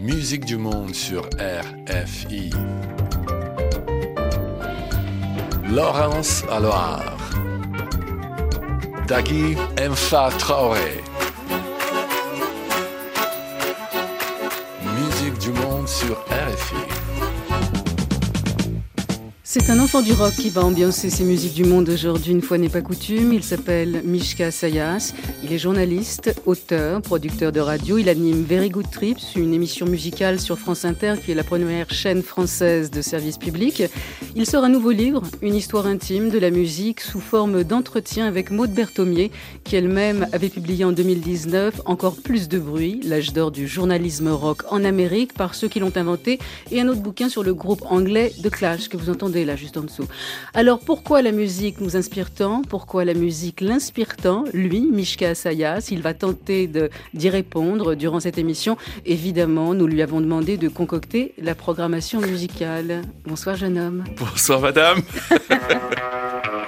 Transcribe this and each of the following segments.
Musique du monde sur RFI. Laurence Aloire. Dagui Mfa Traoré. Musique du monde sur RFI. C'est un enfant du rock qui va ambiancer ces musiques du monde aujourd'hui, une fois n'est pas coutume. Il s'appelle Mishka Sayas. Il est journaliste, auteur, producteur de radio. Il anime Very Good Trips, une émission musicale sur France Inter qui est la première chaîne française de service public. Il sort un nouveau livre, une histoire intime de la musique sous forme d'entretien avec Maud Berthomier, qui elle-même avait publié en 2019 Encore plus de bruit, l'âge d'or du journalisme rock en Amérique par ceux qui l'ont inventé, et un autre bouquin sur le groupe anglais The Clash que vous entendez là juste en dessous. Alors pourquoi la musique nous inspire tant? Pourquoi la musique l'inspire tant? Lui, Mishka Sayas, il va tenter d'y répondre durant cette émission. Évidemment, nous lui avons demandé de concocter la programmation musicale. Bonsoir jeune homme. Bonsoir madame.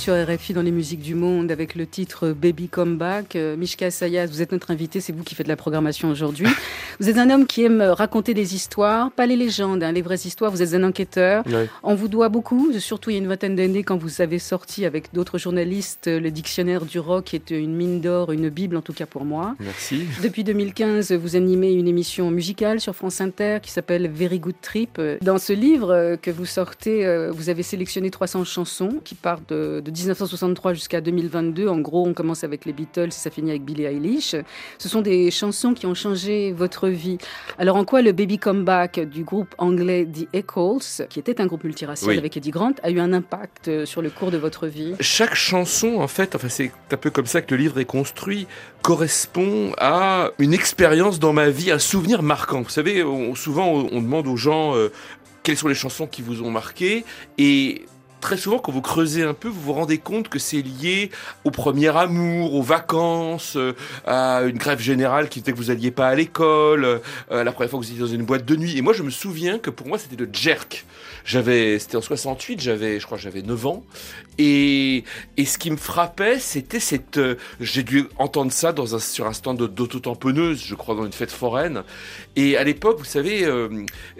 sur RFI dans les musiques du monde avec le titre Baby Come Back. Euh, Mishka Sayas, vous êtes notre invité, c'est vous qui faites la programmation aujourd'hui. Vous êtes un homme qui aime raconter des histoires, pas les légendes, hein, les vraies histoires. Vous êtes un enquêteur. On vous doit beaucoup, surtout il y a une vingtaine d'années quand vous avez sorti avec d'autres journalistes le dictionnaire du rock, qui est une mine d'or, une bible en tout cas pour moi. Merci. Depuis 2015, vous animez une émission musicale sur France Inter qui s'appelle Very Good Trip. Dans ce livre que vous sortez, euh, vous avez sélectionné 300 chansons qui partent de de, 1963 jusqu'à 2022. En gros, on commence avec les Beatles ça finit avec Billie Eilish. Ce sont des chansons qui ont changé votre vie. Alors, en quoi le Baby Comeback du groupe anglais The Echoes, qui était un groupe multiracial avec Eddie Grant, a eu un impact euh, sur le cours de votre vie? Chaque chanson, en fait, enfin, c'est un peu comme ça que le livre est construit, correspond à une expérience dans ma vie, un souvenir marquant. Vous savez, souvent, on demande aux gens euh, quelles sont les chansons qui vous ont marqué et très souvent, quand vous creusez un peu, vous vous rendez compte que c'est lié au premier amour, aux vacances, euh, à une grève générale qui fait que vous alliez pas à l'école, euh, la première fois que vous étiez dans une boîte de nuit. Et moi, je me souviens que pour moi, c'était le jerk. J'avais, c'était en 68, j'avais, je crois, j'avais 9 ans. Et, et ce qui me frappait, c'était cette, euh, j'ai dû entendre ça dans un, sur un stand d'auto-tamponneuse, je crois, dans une fête foraine. Et à l'époque, vous savez,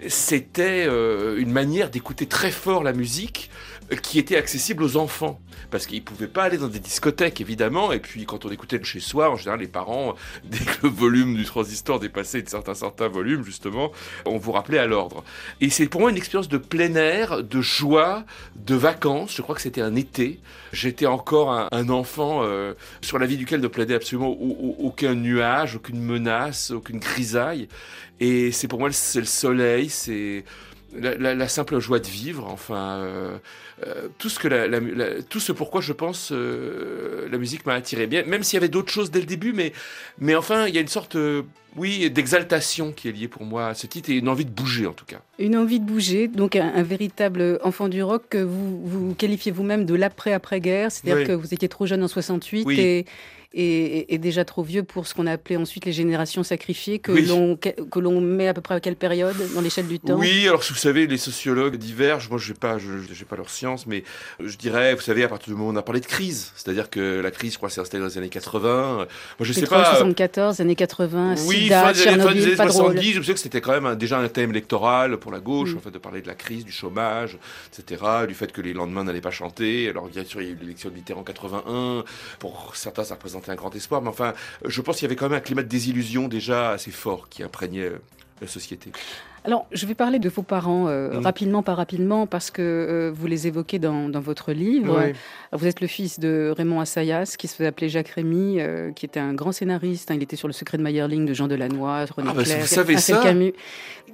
c'était une manière d'écouter très fort la musique qui était accessible aux enfants. Parce qu'ils ne pouvaient pas aller dans des discothèques, évidemment. Et puis, quand on écoutait le chez soi, en général, les parents, dès que le volume du transistor dépassait de certains, certains volumes, justement, on vous rappelait à l'ordre. Et c'est pour moi une expérience de plein air, de joie, de vacances. Je crois que c'était un été. J'étais encore un, enfant euh, sur la vie duquel ne plaidait absolument aucun nuage, aucune menace, aucune grisaille. Et c'est pour moi, c'est le soleil, c'est la, simple joie de vivre, enfin, euh, euh, tout ce que la, tout ce pourquoi je pense euh, la musique m'a attiré. Bien, même s'il y avait d'autres choses dès le début, mais, mais enfin, il y a une sorte, oui, d'exaltation qui est liée pour moi à ce titre et une envie de bouger en tout cas. Une envie de bouger, donc un, véritable enfant du rock que vous, vous qualifiez vous-même de l'après-après-guerre, c'est-à-dire que vous étiez trop jeune en 68 et est, est déjà trop vieux pour ce qu'on a appelé ensuite les générations sacrifiées, que Oui. l'on que l'on met à peu près à quelle période dans l'échelle du temps? Oui, alors vous savez, les sociologues divergent. Moi, je n'ai pas, je, j'ai pas leur science, mais je dirais, vous savez, à partir du moment où on a parlé de crise, c'est-à-dire que la crise, je crois, s'est installée dans les années 80. Moi, je sais pas. euh, 74, années 80, Oui, Sida, fin des, années- fin des Tchernobyl, années pas drôle. 70, je sais que c'était quand même un- déjà un thème électoral pour la gauche, Mm. en fait, de parler de la crise, du chômage, etc., du fait que les lendemains n'allaient pas chanter. Alors, bien sûr, il y a eu l'élection de Mitterrand en 81. Pour certains, ça représentait un grand espoir, mais enfin, je pense qu'il y avait quand même un climat de désillusion déjà assez fort qui imprégnait euh, la société. Alors, je vais parler de vos parents euh, Mm. rapidement, pas rapidement, parce que euh, vous les évoquez dans, dans votre livre. Vous êtes le fils de Raymond Assayas, qui se faisait appeler Jacques Rémy, euh, qui était un grand scénariste. hein. il était sur Le secret de Mayerling de Jean Delannoy, René Ah, bah, Clair, vous savez Marcel Camus.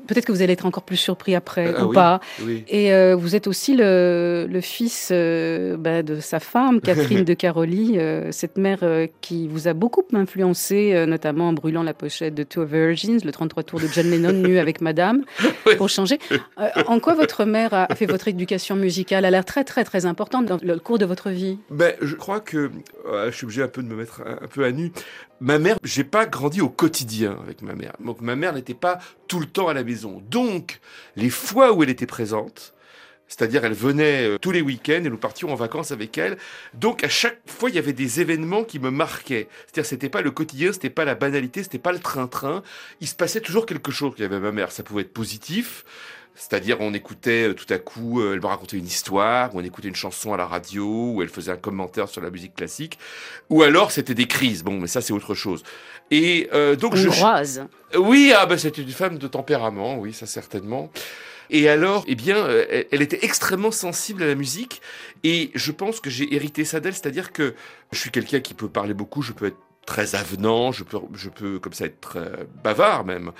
Peut-être que vous allez être encore plus surpris après, Ah ou oui. pas. Oui. Et vous êtes aussi le, le fils bah, de sa femme, Catherine de Caroli, cette mère qui vous a beaucoup influencé, notamment en brûlant la pochette de Two Virgins, le 33 tours de John Lennon nu avec Madame, Oui. pour changer. Euh, en quoi votre mère a fait votre éducation musicale Elle a l'air très très très importante dans le cours de votre vie. Ben, je crois que euh, je suis obligé un peu de me mettre un, un peu à nu. Ma mère, j'ai pas grandi au quotidien avec ma mère. Donc ma mère n'était pas tout le temps à la maison. Donc les fois où elle était présente, c'est-à-dire elle venait euh, tous les week-ends et nous partions en vacances avec elle. Donc à chaque fois il y avait des événements qui me marquaient. C'est-à-dire c'était pas le quotidien, c'était pas la banalité, c'était pas le train-train. Il se passait toujours quelque chose qu'il y avait ma mère. Ça pouvait être positif. C'est-à-dire, on écoutait euh, tout à coup, euh, elle me racontait une histoire, ou on écoutait une chanson à la radio, ou elle faisait un commentaire sur la musique classique, ou alors c'était des crises. Bon, mais ça, c'est autre chose. Et euh, donc, je, Hongroise. oui, ah ben c'était une femme de tempérament, oui, ça certainement. Et alors, eh bien, euh, elle, était extrêmement sensible à la musique, et je pense que j'ai hérité ça d'elle, c'est-à-dire que je suis quelqu'un qui peut parler beaucoup, je peux être très avenant, je peux, je peux comme ça être très bavard même.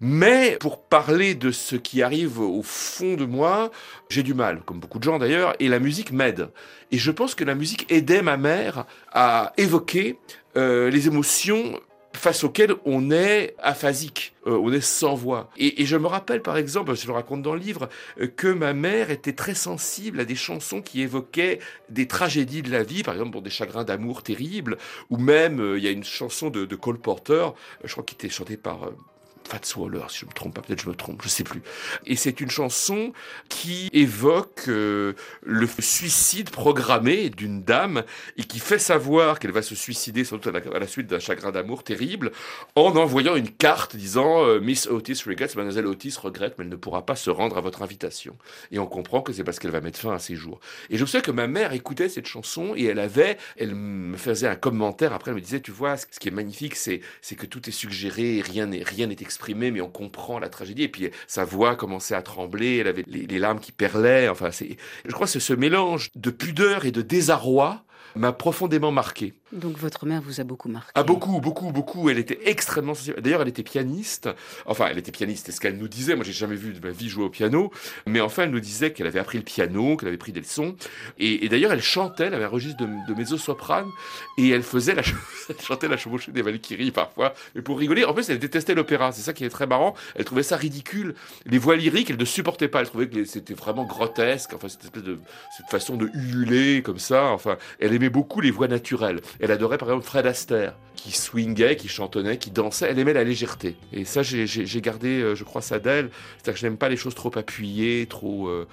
Mais pour parler de ce qui arrive au fond de moi, j'ai du mal, comme beaucoup de gens d'ailleurs, et la musique m'aide. Et je pense que la musique aidait ma mère à évoquer euh, les émotions face auxquelles on est aphasique, euh, on est sans voix. Et, et je me rappelle par exemple, je le raconte dans le livre, euh, que ma mère était très sensible à des chansons qui évoquaient des tragédies de la vie, par exemple des chagrins d'amour terribles, ou même euh, il y a une chanson de, de Cole Porter, euh, je crois qui était chantée par Fats Waller, si je me trompe pas, peut-être je me trompe, je sais plus. Et c'est une chanson qui évoque euh, le suicide programmé d'une dame et qui fait savoir qu'elle va se suicider sans doute à la, suite d'un chagrin d'amour terrible en envoyant une carte disant euh, Miss Otis regrets, Mademoiselle Otis regrette, mais elle ne pourra pas se rendre à votre invitation. Et on comprend que c'est parce qu'elle va mettre fin à ses jours. Et je sais que ma mère écoutait cette chanson et elle avait, elle me faisait un commentaire après, elle me disait, tu vois, ce qui est magnifique, c'est, que tout est suggéré, rien n'est, rien mais on comprend la tragédie. Et puis sa voix commençait à trembler, elle avait les, larmes qui perlaient. Enfin, je crois que ce mélange de pudeur et de désarroi m'a profondément marqué. Donc votre mère vous a beaucoup marqué. Ah beaucoup, beaucoup, beaucoup. Elle était extrêmement sensible. D'ailleurs, elle était pianiste. Enfin, elle était pianiste, c'est ce qu'elle nous disait. Moi, j'ai jamais vu de ma vie jouer au piano. Mais enfin, elle nous disait qu'elle avait appris le piano, qu'elle avait pris des leçons. Et, d'ailleurs, elle chantait, elle avait un registre de, de mezzo-soprane. Et elle faisait la, elle chantait la chevauchée des Valkyries parfois. Mais pour rigoler, en plus, elle détestait l'opéra. C'est ça qui est très marrant. Elle trouvait ça ridicule. Les voix lyriques, elle ne supportait pas. Elle trouvait que c'était vraiment grotesque. Enfin, cette espèce de, cette façon de ululer comme ça. Enfin, elle aimait beaucoup les voix naturelles. Elle adorait par exemple Fred Astaire, qui swingait, qui chantonnait, qui dansait. Elle aimait la légèreté. Et ça, j'ai- gardé, euh, je crois, ça d'elle. C'est-à-dire que je n'aime pas les choses trop appuyées, trop euh,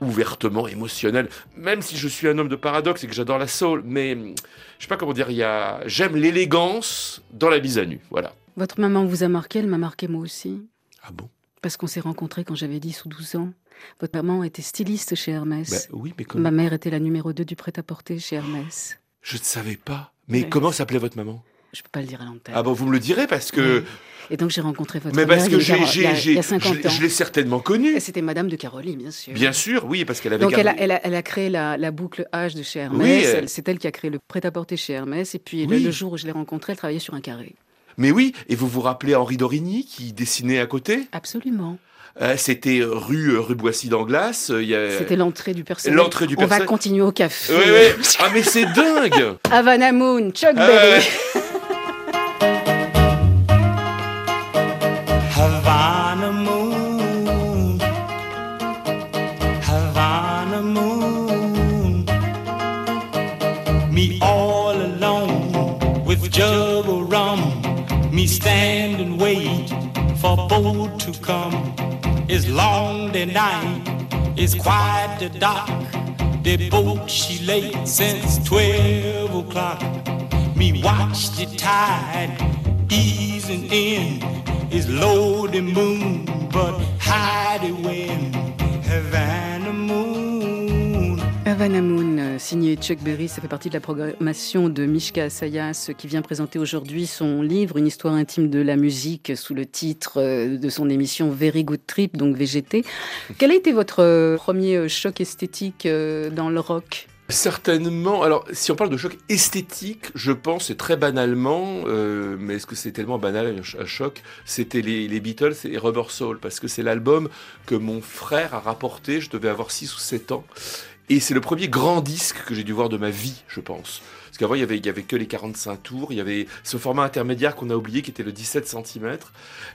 ouvertement émotionnelles. Même si je suis un homme de paradoxe et que j'adore la soul, mais hum, je sais pas comment dire. Il y a, j'aime l'élégance dans la mise à nu. Voilà. Votre maman vous a marqué, elle m'a marqué moi aussi. Ah bon? Parce qu'on s'est rencontrés quand j'avais 10 ou 12 ans. Votre maman était styliste chez Hermès. Bah oui, mais comme Ma mère était la numéro 2 du prêt-à-porter chez Hermès. je ne savais pas. Mais Ouais. comment s'appelait votre maman? Je peux pas le dire à l'antenne. Ah bon, vous me le direz parce que. Oui. Et donc j'ai rencontré votre Mais parce que j'ai, il y a- j'ai, il y a je 50 l'ai- ans. je l'ai certainement connue. C'était Madame de Caroli, bien sûr. Bien sûr, oui, parce qu'elle avait Donc elle a, elle, a, elle a créé la, la boucle H de chez Hermès. Oui, elle- Elle- C'est elle qui a créé le prêt-à-porter chez Hermès. Et puis le- le, jour où je l'ai rencontrée, elle travaillait sur un carré. Mais oui, et vous vous rappelez Henri Dorigny qui dessinait à côté? Absolument. Euh, C'était euh, rue euh, rue Boissy d'Anglas. il y a- C'était l'entrée du personnel. l'entrée du On va personnel. continuer au café. Oui, oui. Ah mais c'est dingue. Havana Moon, Chuck Ah, Berry. ouais. Havana moon, Havana moon, me all alone with of rum. Me stand and wait for boat to come. It's long the night, it's quite the dark. The boat she late since twelve o'clock. Me watch the tide easing in. It's low the moon, but high the wind. Havana moon. Havana Moon, euh, signé Chuck Berry, ça fait partie de la programmation de Mishka Sayas qui vient présenter aujourd'hui son livre Une histoire intime de la musique sous le titre euh, de son émission Very Good Trip, donc VGT. Quel a été votre euh, premier choc esthétique euh, dans le rock? Certainement. Alors, si on parle de choc esthétique, je pense, et très banalement, euh, mais est-ce que c'est tellement banal un choc? C'était les, les Beatles et Rubber Soul, parce que c'est l'album que mon frère a rapporté. Je devais avoir 6 ou 7 ans. Et c'est le premier grand disque que j'ai dû voir de ma vie, je pense. Parce qu'avant, il y avait, il y avait que les 45 tours. Il y avait ce format intermédiaire qu'on a oublié, qui était le 17 cm.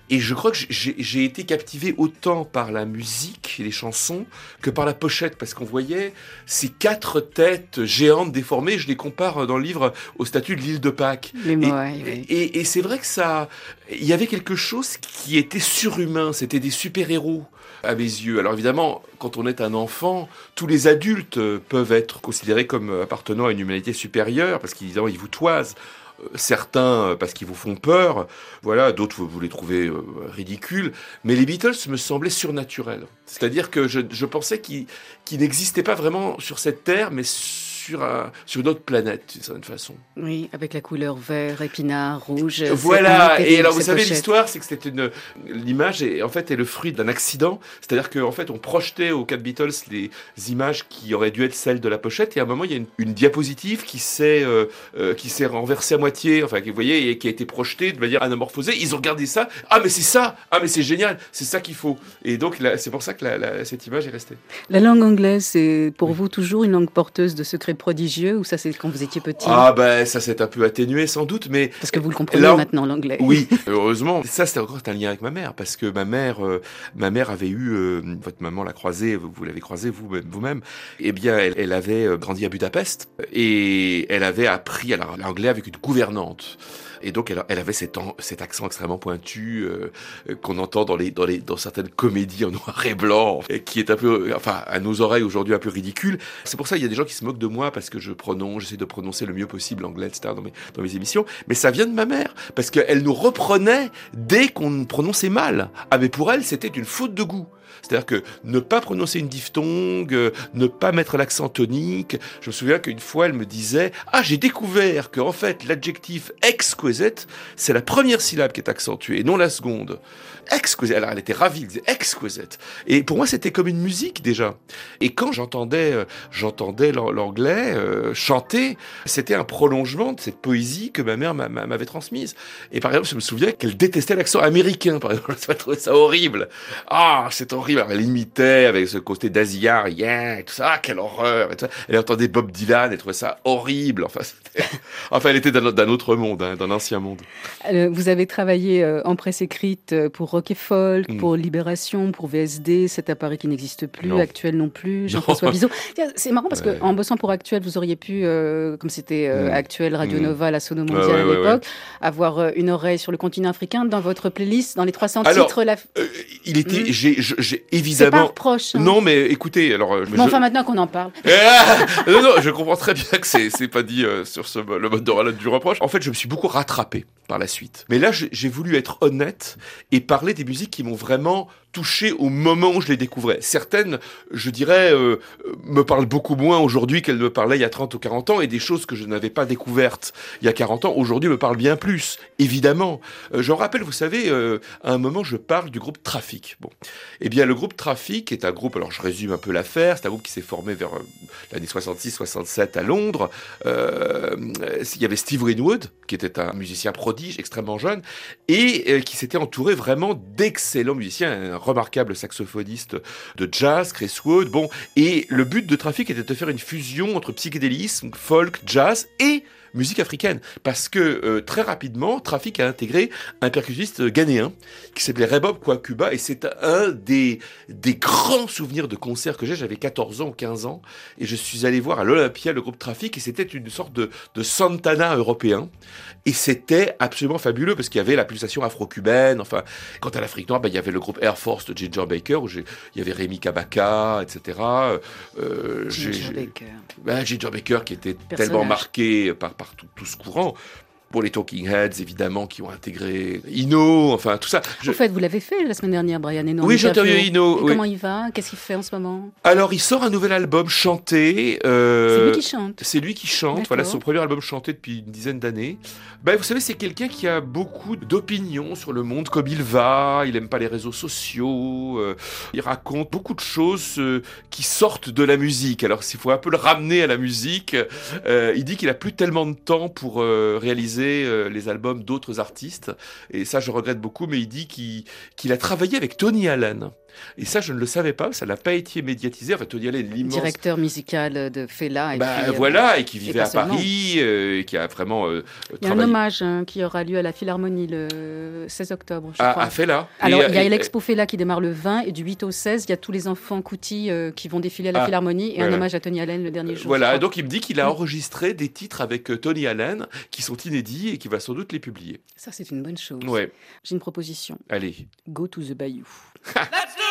Et je crois que j'ai été captivé autant par la musique et les chansons que par la pochette, parce qu'on voyait ces quatre têtes géantes déformées. Je les compare dans le livre au statut de l'île de Pâques. Les Et, oui. et- et c'est vrai que ça, il y avait quelque chose qui était surhumain. C'était des super-héros à mes yeux. Alors évidemment, quand on est un enfant, tous les adultes euh, peuvent être considérés comme euh, appartenant à une humanité supérieure parce qu'ils ils vous toisent. Euh, Certains parce qu'ils vous font peur, voilà, d'autres vous, les trouvez ridicules, mais les Beatles me semblaient surnaturels. C'est-à-dire que je, pensais qu'ils qu'ils n'existaient pas vraiment sur cette terre, mais sur, un- sur une autre planète, d'une certaine façon. Oui, avec la couleur vert, épinard, rouge. Voilà. c'est Et alors, vous savez, l'histoire, c'est que c'était une, l'image est, en fait, est le fruit d'un accident. C'est-à-dire qu'en fait, on projetait aux quatre Beatles les images qui auraient dû être celles de la pochette. Et à un moment, il y a une, une diapositive qui s'est, euh, euh, qui s'est renversée à moitié, enfin, qui, vous voyez, et qui a été projetée de manière anamorphosée. Ils ont regardé ça. Ah, mais c'est ça! Ah, mais c'est génial! C'est ça qu'il faut. Et donc, là, c'est pour ça que la- la- cette image est restée. La langue anglaise, c'est pour vous toujours une langue porteuse de secrets prodigieux ou ça c'est quand vous étiez petit Ah, ben, ça s'est un peu atténué, sans doute, mais Parce que vous le comprenez Là, maintenant l'anglais. Oui, heureusement. Ça, c'était encore un lien avec ma mère, parce que ma mère, euh, ma mère avait eu, euh, votre maman l'a croisée, vous, vous l'avez croisée vous, vous-même. Eh bien, elle, elle avait euh, grandi à Budapest et elle avait appris l'anglais avec une gouvernante. Et donc, elle, elle avait cet, an- cet accent extrêmement pointu euh, qu'on entend dans, les, dans, les, dans certaines comédies en noir et blanc, et qui est un peu, enfin, à nos oreilles aujourd'hui un peu ridicule. C'est pour ça qu'il y a des gens qui se moquent de moi parce que je prononce, j'essaie de prononcer le mieux possible l'anglais, etc. dans mes, émissions. Mais ça vient de ma mère parce qu'elle nous reprenait dès qu'on prononçait mal. Ah, mais pour elle, c'était une faute de goût. C'est-à-dire que ne pas prononcer une diphtongue, euh, ne pas mettre l'accent tonique. Je me souviens qu'une fois, elle me disait Ah, j'ai découvert que en fait, l'adjectif exquisite, c'est la première syllabe qui est accentuée non la seconde. Exquisite. Alors, elle était ravie, elle disait exquisite. Et pour moi, c'était comme une musique déjà. Et quand j'entendais, euh, j'entendais l'an- l'anglais euh, chanter, c'était un prolongement de cette poésie que ma mère m'a- m'a- m'avait transmise. Et par exemple, je me souviens qu'elle détestait l'accent américain, par exemple. Elle trouvait ça horrible. Ah, c'est horrible. Alors, elle imitait avec ce côté d'Asia, yeah, et tout ça. Ah, quelle horreur. et tout ça. Elle entendait Bob Dylan, elle trouvait ça horrible. Enfin, enfin elle était d'un autre monde, hein, d'un ancien monde. Euh, vous avez travaillé euh, en presse écrite euh, pour Rock et Folk, Mm. pour Libération, pour VSD, cet appareil qui n'existe plus, Non. Actuel non plus, Jean-François. Bizot. C'est marrant parce Ouais. que en bossant pour Actuel, vous auriez pu, euh, comme c'était euh, Mm. Actuel, Radio Mm. Nova, la Sono Mondiale ouais, à ouais, l'époque, avoir une oreille sur le continent africain dans votre playlist, dans les 300 Alors, titres. La... Euh, il était, j'ai, C'est pas évidemment. reproche. hein. Non, mais écoutez, alors. euh, Mais je- enfin, maintenant qu'on en parle. Ah non, non, je comprends très bien que c'est, pas dit euh, sur ce, le mode de du reproche. En fait, je me suis beaucoup rattrapé par la suite. Mais là, j'ai, voulu être honnête et parler des musiques qui m'ont vraiment touché au moment où je les découvrais. Certaines, je dirais, euh, me parlent beaucoup moins aujourd'hui qu'elles me parlaient il y a 30 ou 40 ans et des choses que je n'avais pas découvertes il y a 40 ans aujourd'hui me parlent bien plus, évidemment. Euh, j'en rappelle, vous savez, à un moment, je parle du groupe Trafic. Bon. Eh bien, le groupe Trafic est un groupe, alors je résume un peu l'affaire, c'est un groupe qui s'est formé vers euh, l'année 66-67 à Londres. Euh, il y avait Steve Winwood, qui était un musicien prodige, extrêmement jeune, et euh, qui s'était entouré vraiment d'excellents musiciens, un remarquable saxophoniste de jazz, Chris Wood. Bon, et le but de Trafic était de faire une fusion entre psychédélisme, folk, jazz et musique africaine. Parce que euh, très rapidement, Trafic a intégré un percussionniste ghanéen qui s'appelait Rebob Kwakuba et c'est un des, des grands souvenirs de concerts que j'ai. J'avais 14 ans ou 15 ans et je suis allé voir à l'Olympia le groupe Trafic et c'était une sorte de, de Santana européen. Et c'était absolument fabuleux parce qu'il y avait la pulsation afro-cubaine. Enfin, quant à l'Afrique noire, ben, il y avait le groupe Air Force de Ginger Baker où il y avait Rémi Kabaka, etc. Euh, Ginger Baker. ben, Ginger Baker qui était Personnage. tellement marqué par, par tout, tout ce courant. Pour les Talking Heads, évidemment, qui ont intégré Ino, enfin tout ça. Je- En fait, vous l'avez fait la semaine dernière, Brian Eno. en Oui, j'ai interview. interviewé Ino, oui. Comment il va? Qu'est-ce qu'il fait en ce moment? Alors, il sort un nouvel album chanté. euh, C'est lui qui chante. C'est lui qui chante. Voilà, son premier album chanté depuis une dizaine d'années. Ben, vous savez, c'est quelqu'un qui a beaucoup d'opinions sur le monde comme il va. Il aime pas les réseaux sociaux. euh, il raconte beaucoup de choses euh, qui sortent de la musique. Alors, s'il faut un peu le ramener à la musique, il dit qu'il a plus tellement de temps pour réaliser euh, les albums d'autres artistes. Et ça, je regrette beaucoup. Mais il dit qu'il qu'il a travaillé avec Tony Allen. Et ça, je ne le savais pas. Ça n'a pas été médiatisé. Enfin, Tony Allen, l'immense Directeur musical de Fela. Et bah, puis, euh, voilà, et qui vivait à seulement. Paris, euh, et qui a vraiment euh, Il y a un hommage hein, qui aura lieu à la Philharmonie le 16 octobre, je à, crois. à Fela. Alors, Et, il y a l'Expo Fela qui démarre le 20 et du 8 au 16, il y a tous les enfants Couty euh, qui vont défiler à la Ah, Philharmonie et un hommage à Tony Allen le dernier jour. Voilà, donc il me dit qu'il a enregistré des titres avec Tony Allen qui sont inédits et qui va sans doute les publier. Ça, c'est une bonne chose. Ouais, J'ai une proposition. allez. Go to the Bayou. Let's do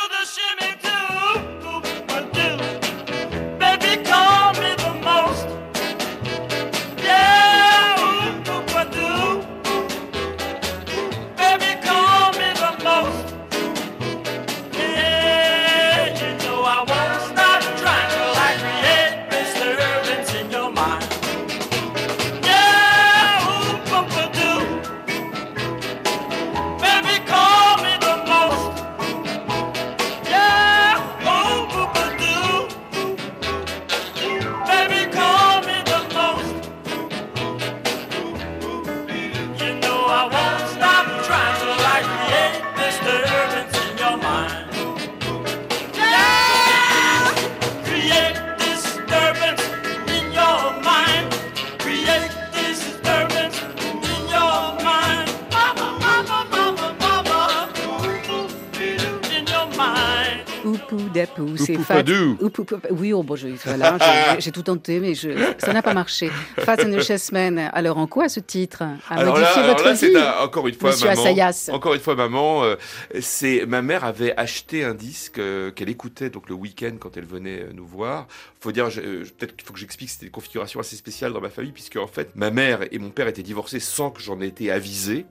Oui, oh, bon, voilà, j'ai- j'ai tout tenté, mais je, ça n'a pas marché. Fat and the Chessmen. Alors, en quoi ce titre a Alors là, modifié alors votre là, vie un- encore une fois Monsieur maman. Assayas. Encore une fois, maman. euh, c'est ma mère avait acheté un disque euh, qu'elle écoutait donc le week-end quand elle venait euh, nous voir. Faut dire, euh, peut-être qu'il faut que j'explique, c'était une configuration assez spéciale dans ma famille puisque en fait ma mère et mon père étaient divorcés sans que j'en ai été avisé.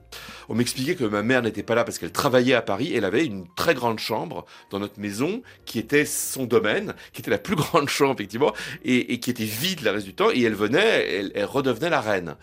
On m'expliquait que ma mère n'était pas là parce qu'elle travaillait à Paris. Elle avait une très grande chambre dans notre maison qui était son domaine, qui était la plus grande chambre effectivement et, qui était vide le reste du temps. Et elle venait, elle, redevenait la reine.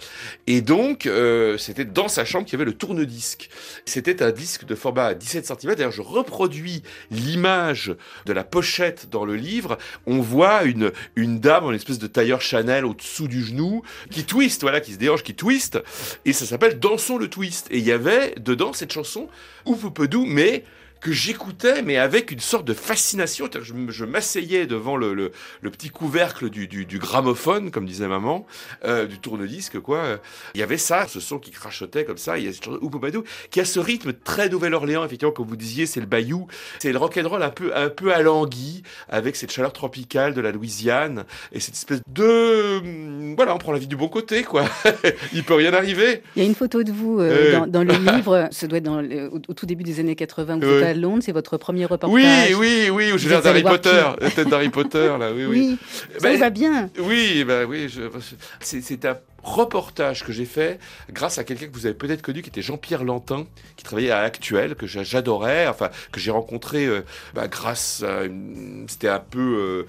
Et donc, euh, c'était dans sa chambre qu'il y avait le tourne-disque. C'était un disque de format 17 cm. D'ailleurs, je reproduis l'image de la pochette dans le livre. On voit une, dame en espèce de tailleur Chanel au-dessous du genou qui twist, voilà, qui se déhanche, qui twist. Et ça s'appelle Dansons le twist. Et il y avait dedans cette chanson, Oupoupeudou, mais que j'écoutais, mais avec une sorte de fascination. Je, m'asseyais devant le, le, le petit couvercle du, du, du gramophone, comme disait maman, euh, du tourne-disque, quoi. Il y avait ça, ce son qui crachotait comme ça. Il y a Oupoupadou, qui a ce rythme très Nouvelle-Orléans, effectivement, comme vous disiez, c'est le bayou. C'est le rock'n'roll un peu, un peu alangui, avec cette chaleur tropicale de la Louisiane, et cette espèce de... hum, Voilà, on prend la vie du bon côté, quoi. Il peut rien arriver. Il y a une photo de vous euh, Euh. dans, dans le livre, ça doit être dans le- au, au tout début des années 80, où vous Ouais. êtes à Londres, c'est votre premier reportage. Oui, oui, oui, où êtes allé d'Harry Potter, la tête d'Harry Potter, là, oui, oui. Oui, ça Ben, va bien. Oui, bah oui, je- c'est un reportage que j'ai fait grâce à quelqu'un que vous avez peut-être connu, qui était Jean-Pierre Lantin, qui travaillait à Actuel, que j'a- j'adorais, enfin que j'ai rencontré euh, bah, grâce à, c'était un peu euh,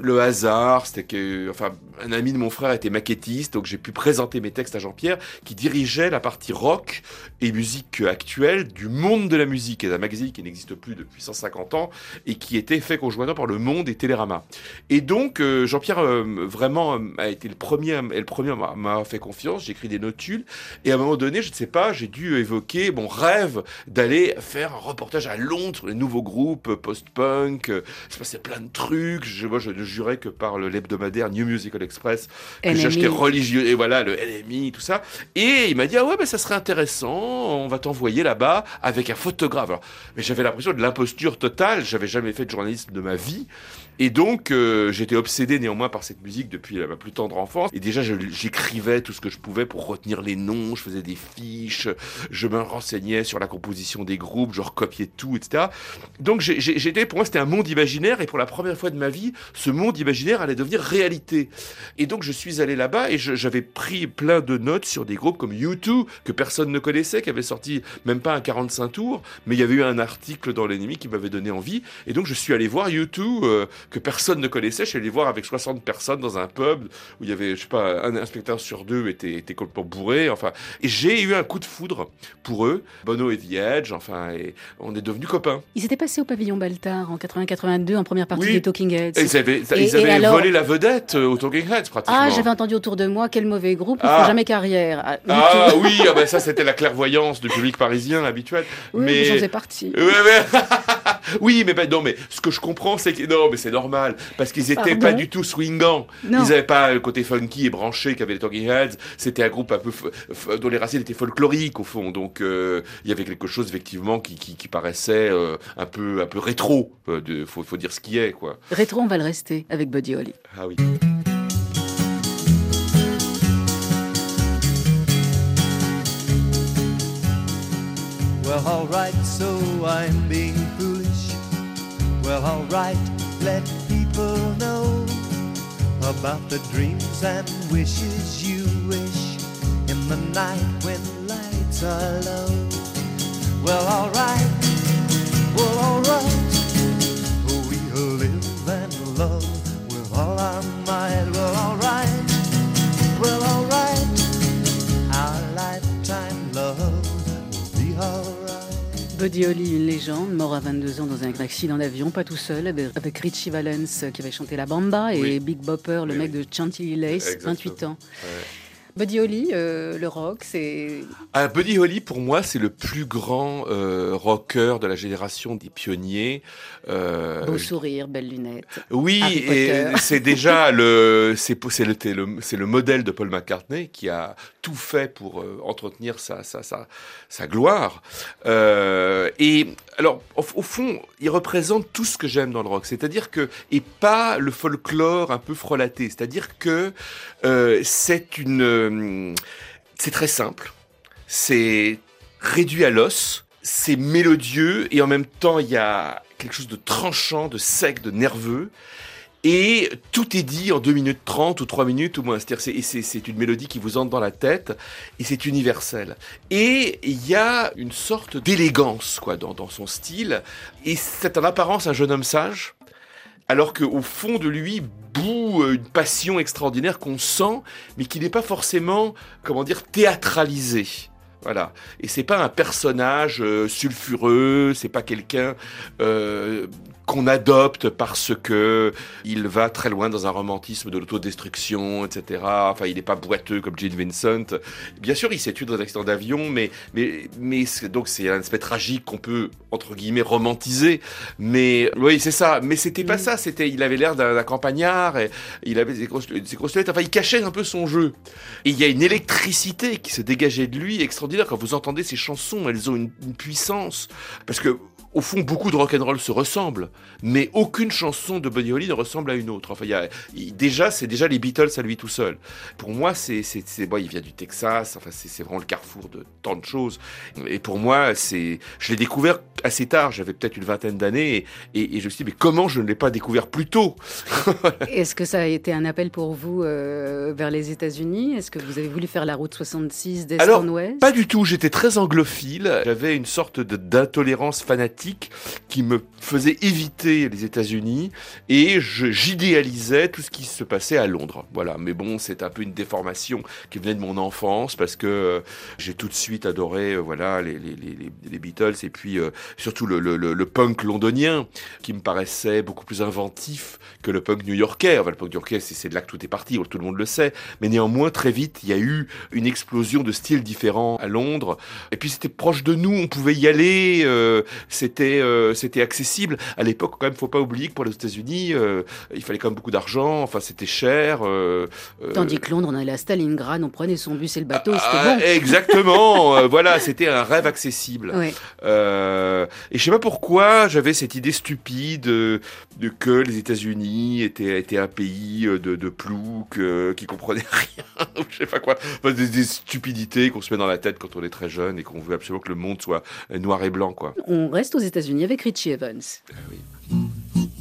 le hasard, c'était que, enfin, un ami de mon frère était maquettiste, donc j'ai pu présenter mes textes à Jean-Pierre, qui dirigeait la partie rock et musique actuelle du Monde de la musique, est un magazine qui n'existe plus depuis 150 ans et qui était fait conjointement par Le Monde et Télérama. Et donc, euh, Jean-Pierre euh, vraiment euh, a été le premier, et le premier m'a- fait confiance. J'ai écrit des notules et à un moment donné, je ne sais pas, j'ai dû évoquer mon rêve d'aller faire un reportage à Londres sur les nouveaux groupes post-punk. Il se passait plein de trucs. Je, moi, je, ne jurais que par l'hebdomadaire New Musical Express que NME. j'achetais religieux et voilà le LMI tout ça. Et il m'a dit ah ouais ben ça serait intéressant on va t'envoyer là-bas avec un photographe. Alors, mais j'avais l'impression de l'imposture totale j'avais jamais fait de journalisme de ma vie. Et donc euh, j'étais obsédé néanmoins par cette musique depuis ma plus tendre enfance. Et déjà j'écrivais tout ce que je pouvais pour retenir les noms je faisais des fiches je me renseignais sur la composition des groupes je recopiais tout etc donc j'ai- j'ai- j'étais pour moi c'était un monde imaginaire. Et pour la première fois de ma vie ce monde imaginaire allait devenir réalité et donc je suis allé là-bas et j'avais pris plein de notes sur des groupes comme U2 que personne ne connaissait, qui avait sorti même pas un 45 tours, mais il y avait eu un article dans l'ennemi qui m'avait donné envie. Et donc je suis allé voir U2 euh, que personne ne connaissait. Je suis allé voir avec 60 personnes dans un pub où il y avait, je sais pas, un inspecteur sur deux était, était complètement bourré. Enfin, et j'ai eu un coup de foudre pour eux. Bono et The Edge. Enfin, et on est devenus copains. Ils étaient passés au pavillon Baltard en 80-82 en première partie Oui. des Talking Heads. Et ils avaient, Et- ils et avaient alors- volé la vedette euh, aux Talking Heads pratiquement. Ah, j'avais entendu autour de moi, quel mauvais groupe, ils Ah. font jamais carrière. Ah, Ah oui, ah ben ça c'était la clairvoyance du public parisien habituel. Oui, mais j'en faisais partie. Ouais, oui, mais ben, non, mais ce que je comprends, c'est que non, mais c'est normal parce qu'ils étaient Pardon pas du tout swingants. Ils n'avaient pas le côté funky et branché qu'avaient les Talking Heads. C'était un groupe un peu dont les racines étaient folkloriques au fond. Donc euh, il y avait quelque chose effectivement qui, qui, qui paraissait euh, un peu un peu rétro. Euh, de, faut, faut dire ce qui est quoi. Rétro, on va le rester avec Buddy Holly. Ah oui. Well, alright, so I'm being foolish. Well, alright, let people know about the dreams and wishes you wish in the night when lights are low. Well, alright, well, alright, oh, we'll live and love with all our might. Buddy Holly, une légende, mort à 22 ans dans un accident d'avion, pas tout seul, avec, Richie Valens euh, qui avait chanté La Bamba et Oui. Big Bopper, le Oui, mec de Chantilly Lace, Exactement. 28 ans. Ouais. Buddy Holly, euh, le rock, c'est Ah, Buddy Holly, pour moi, c'est le plus grand euh, rocker de la génération des pionniers. Euh, beau sourire, belles lunettes. oui, Harry et c'est déjà le, c'est le, modèle de Paul McCartney qui a tout fait pour entretenir sa, sa, sa, sa gloire. Et alors, au, au fond, il représente tout ce que j'aime dans le rock, c'est-à-dire que et pas le folklore un peu frelaté, c'est-à-dire que euh, c'est une, euh, c'est très simple, c'est réduit à l'os, c'est mélodieux et en même temps il y a quelque chose de tranchant, de sec, de nerveux. Et tout est dit en 2 minutes 30 ou 3 minutes ou moins. C'est une mélodie qui vous entre dans la tête et c'est universel. Et il y a une sorte d'élégance, quoi, dans, dans son style. Et c'est en apparence un jeune homme sage. Alors qu'au fond de lui bout euh, une passion extraordinaire qu'on sent, mais qui n'est pas forcément, comment dire, théâtralisée. Voilà. Et c'est pas un personnage euh, sulfureux, c'est pas quelqu'un euh, qu'on adopte parce que il va très loin dans un romantisme de l'autodestruction, etc. Enfin, il n'est pas boiteux comme Gene Vincent. Bien sûr, il s'est tué dans un accident d'avion, mais mais mais donc c'est un aspect tragique qu'on peut entre guillemets romantiser. Mais oui, c'est ça. Mais c'était pas ça. C'était, il avait l'air d'un campagnard. Et il avait des grosses. Enfin, il cachait un peu son jeu. Et il y a une électricité qui se dégageait de lui extraordinaire. Quand vous entendez ces chansons, elles ont une, une puissance. Parce que, au fond, beaucoup de rock'n'roll se ressemblent. Mais aucune chanson de Buddy Holly ne ressemble à une autre. Enfin, y a, déjà, c'est déjà les Beatles à lui tout seul. Pour moi, c'est, c'est, c'est- bon, il vient du Texas. Enfin, c'est, c'est vraiment le carrefour de tant de choses. Et pour moi, c'est, je l'ai découvert assez tard. J'avais peut-être une vingtaine d'années. Et, et, et je me suis dit, mais comment je ne l'ai pas découvert plus tôt? Est-ce que ça a été un appel pour vous euh, vers les États-Unis? Est-ce que vous avez voulu faire la route 66 d'est en ouest? Pas du tout, j'étais très anglophile. J'avais une sorte d'intolérance fanatique qui me faisait éviter les États-Unis et j'idéalisais tout ce qui se passait à Londres. Voilà, mais bon, c'est un peu une déformation qui venait de mon enfance parce que euh, j'ai tout de suite adoré euh, voilà les, les, les, les Beatles et puis euh, surtout le, punk londonien qui me paraissait beaucoup plus inventif que le punk new-yorkais. Enfin, le punk new-yorkais, c'est de là que tout est parti, tout le monde le sait. Mais néanmoins, très vite, il y a eu une explosion de styles différents à Londres. Et puis c'était proche de nous, on pouvait y aller. C'était c'était euh, c'était accessible. À l'époque, quand même, faut pas oublier que pour les États-Unis, euh, il fallait quand même beaucoup d'argent. Enfin, c'était cher. euh, Tandis que Londres, on allait à Stalingrad, on prenait son bus et le bateau, et ah, c'était Exactement. voilà, c'était un rêve accessible. bon. Ouais. Et je sais pas pourquoi j'avais cette idée stupide de que les États-Unis étaient, étaient un pays de, de ploucs qui comprenaient rien, ou je sais pas quoi, Enfin, des, des stupidités qu'on se met dans la tête quand on est très jeune et qu'on veut absolument que le monde soit noir et blanc, quoi. On reste aux États-Unis avec Richie Evans. The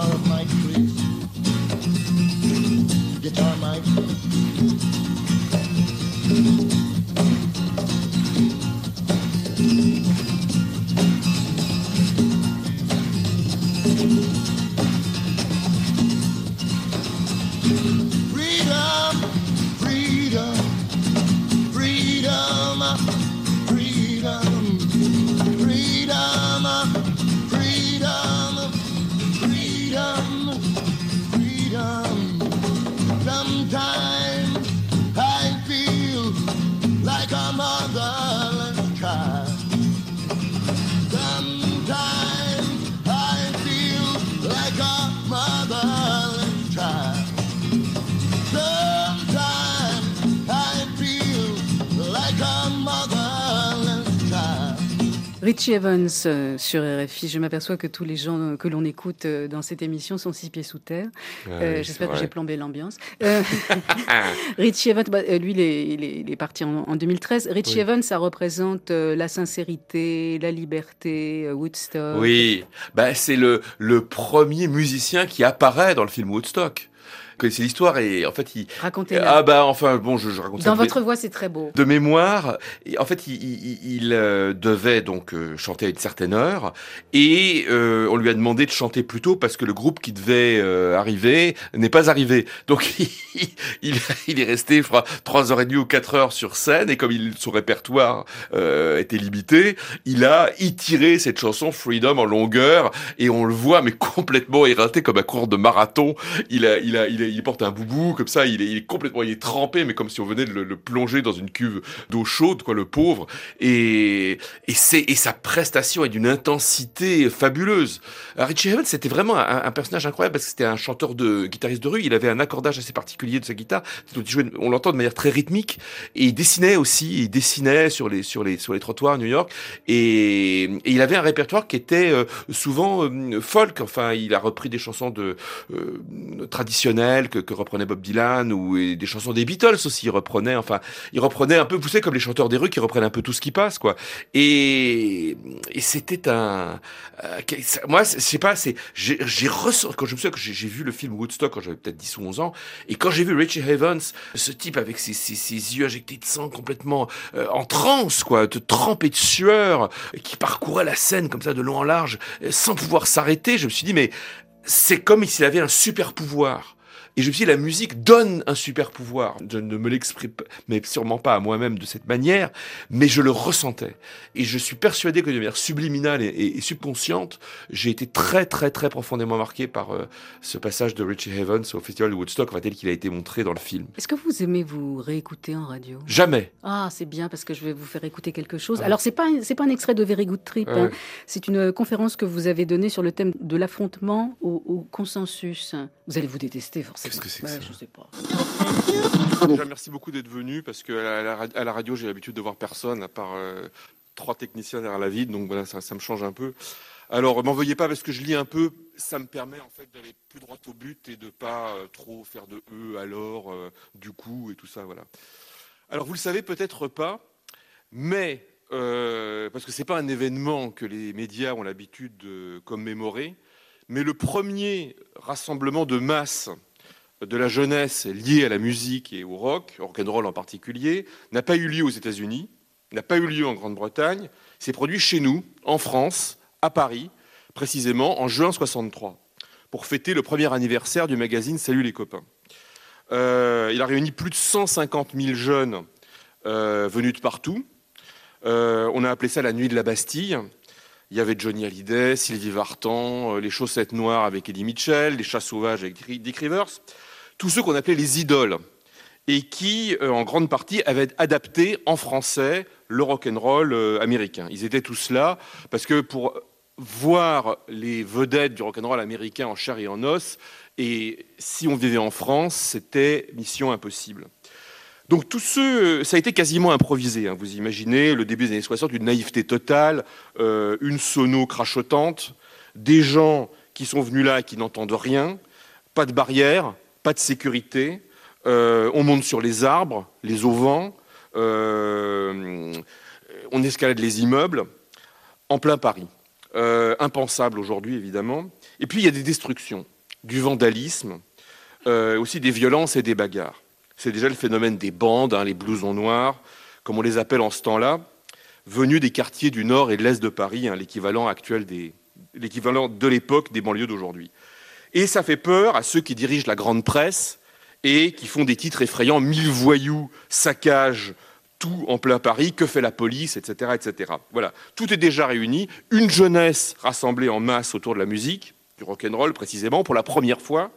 guitar Mike, please. Guitar, Mike. Richie Evans euh, sur RFI. Je m'aperçois que tous les gens euh, que l'on écoute euh, dans cette émission sont six pieds sous terre. Euh, J'espère que j'ai plombé l'ambiance. Richie Evans, bah, lui, il est, il est- il est parti en, en 2013. Richie Oui. Evans, ça représente la sincérité, la liberté, Woodstock. Oui, bah, c'est le, le premier musicien qui apparaît dans le film Woodstock. Connaissez l'histoire et en fait, il... Racontez-la. Ah bah enfin, bon, je, je raconte ça Dans de- votre voix, c'est très beau. de mémoire. Et en fait, il, il- il, euh, devait donc euh, chanter à une certaine heure et euh, on lui a demandé de chanter plus tôt parce que le groupe qui devait euh, arriver n'est pas arrivé. Donc il, il, il est resté, je crois, trois heures et demie ou quatre heures sur scène et comme il, son répertoire euh, était limité, il a étiré cette chanson Freedom en longueur et on le voit mais complètement éreinté comme un cours de marathon. Il a, il a, il, a- il porte un boubou comme ça, il est, complètement, il est trempé mais comme si on venait de le, plonger dans une cuve d'eau chaude, quoi, le pauvre. Et, et c'est, et sa prestation est d'une intensité fabuleuse. Alors, Richie Havens, c'était vraiment un, personnage incroyable parce que c'était un chanteur de guitariste de rue. Il avait un accordage assez particulier de sa guitare. On l'entend de manière très rythmique et il dessinait aussi. Il dessinait sur les, sur les, sur les trottoirs à New York et, et il avait un répertoire qui était euh, souvent euh, folk. Enfin, il a repris des chansons de euh, traditionnelles que, reprenait Bob Dylan ou des chansons des Beatles aussi. Il reprenait, enfin, il reprenait un peu, vous savez, comme les chanteurs des rues qui reprennent un peu tout ce qui passe, quoi. Et, c'était un, euh, moi, je sais pas, j'ai, ressenti, quand je me souviens que j'ai, vu le film Woodstock quand j'avais peut-être 10 ou 11 ans, et quand j'ai vu Richie Havens, ce type avec ses, yeux injectés de sang complètement euh, en transe, quoi, de trempé de sueur, qui parcourait la scène comme ça de long en large, euh, sans pouvoir s'arrêter, je me suis dit, mais c'est comme s'il avait un super pouvoir. Et je me suis dit, la musique donne un super pouvoir. Je ne me l'exprime mais sûrement pas à moi-même de cette manière, mais je le ressentais. Et je suis persuadé que de manière subliminale et, et- et subconsciente, j'ai été très, très, très profondément marqué par euh, ce passage de Richie Havens au Festival de Woodstock, enfin, tel qu'il a été montré dans le film. Est-ce que vous aimez vous réécouter en radio? Jamais. Ah, c'est bien parce que je vais vous faire écouter quelque chose. Alors, c'est pas c'est pas un extrait de Very Good Trip. Ouais. hein. C'est une euh, conférence que vous avez donnée sur le thème de l'affrontement au, au consensus. Vous allez vous détester forcément. Qu'est-ce que c'est que Ouais, ça Je sais pas. Déjà, merci beaucoup d'être venu parce que à la, à la radio, j'ai l'habitude de voir personne à part euh, trois techniciens derrière la vide, donc voilà, ça, ça me change un peu. Alors, m'en veuillez pas parce que je lis un peu, ça me permet en fait d'aller plus droit au but et de pas euh, trop faire de e, alors, euh, du coup et tout ça, voilà. Alors, vous le savez peut-être pas, mais euh, parce que c'est pas un événement que les médias ont l'habitude de commémorer, Mais le premier rassemblement de masse de la jeunesse lié à la musique et au rock, au rock'n'roll en particulier, n'a pas eu lieu aux États-Unis, n'a pas eu lieu en Grande-Bretagne, s'est produit chez nous, en France, à Paris, précisément en juin 63, pour fêter le premier anniversaire du magazine Salut les copains. Euh, il a réuni plus de 150 000 jeunes euh, venus de partout. Euh, on a appelé ça la nuit de la Bastille. Il y avait Johnny Hallyday, Sylvie Vartan, les chaussettes noires avec Eddie Mitchell, les chats sauvages avec Dick Rivers, tous ceux qu'on appelait les idoles et qui, euh, en grande partie, avaient adapté en français le rock'n'roll euh, américain. Ils étaient tous là parce que pour voir les vedettes du rock'n'roll américain en chair et en os, et si on vivait en France, c'était mission impossible. Donc tout ce, ça a été quasiment improvisé. hein. Vous imaginez le début des années 60, une naïveté totale, euh, une sono crachotante, des gens qui sont venus là et qui n'entendent rien, pas de barrière, pas de sécurité. euh, on monte sur les arbres, les auvents, euh, on escalade les immeubles, en plein Paris. Euh, impensable aujourd'hui, évidemment. Et puis il y a des destructions, du vandalisme, aussi des violences et des bagarres. C'est déjà le phénomène des bandes, hein, les blousons noirs, comme on les appelle en ce temps-là, venus des quartiers du nord et de l'est de Paris, hein, l'équivalent actuel des, l'équivalent de l'époque des banlieues d'aujourd'hui. Et ça fait peur à ceux qui dirigent la grande presse et qui font des titres effrayants, mille voyous, saccage, tout en plein Paris, que fait la police, etc., etc. Voilà, tout est déjà réuni. Une jeunesse rassemblée en masse autour de la musique, du rock'n'roll précisément, pour la première fois,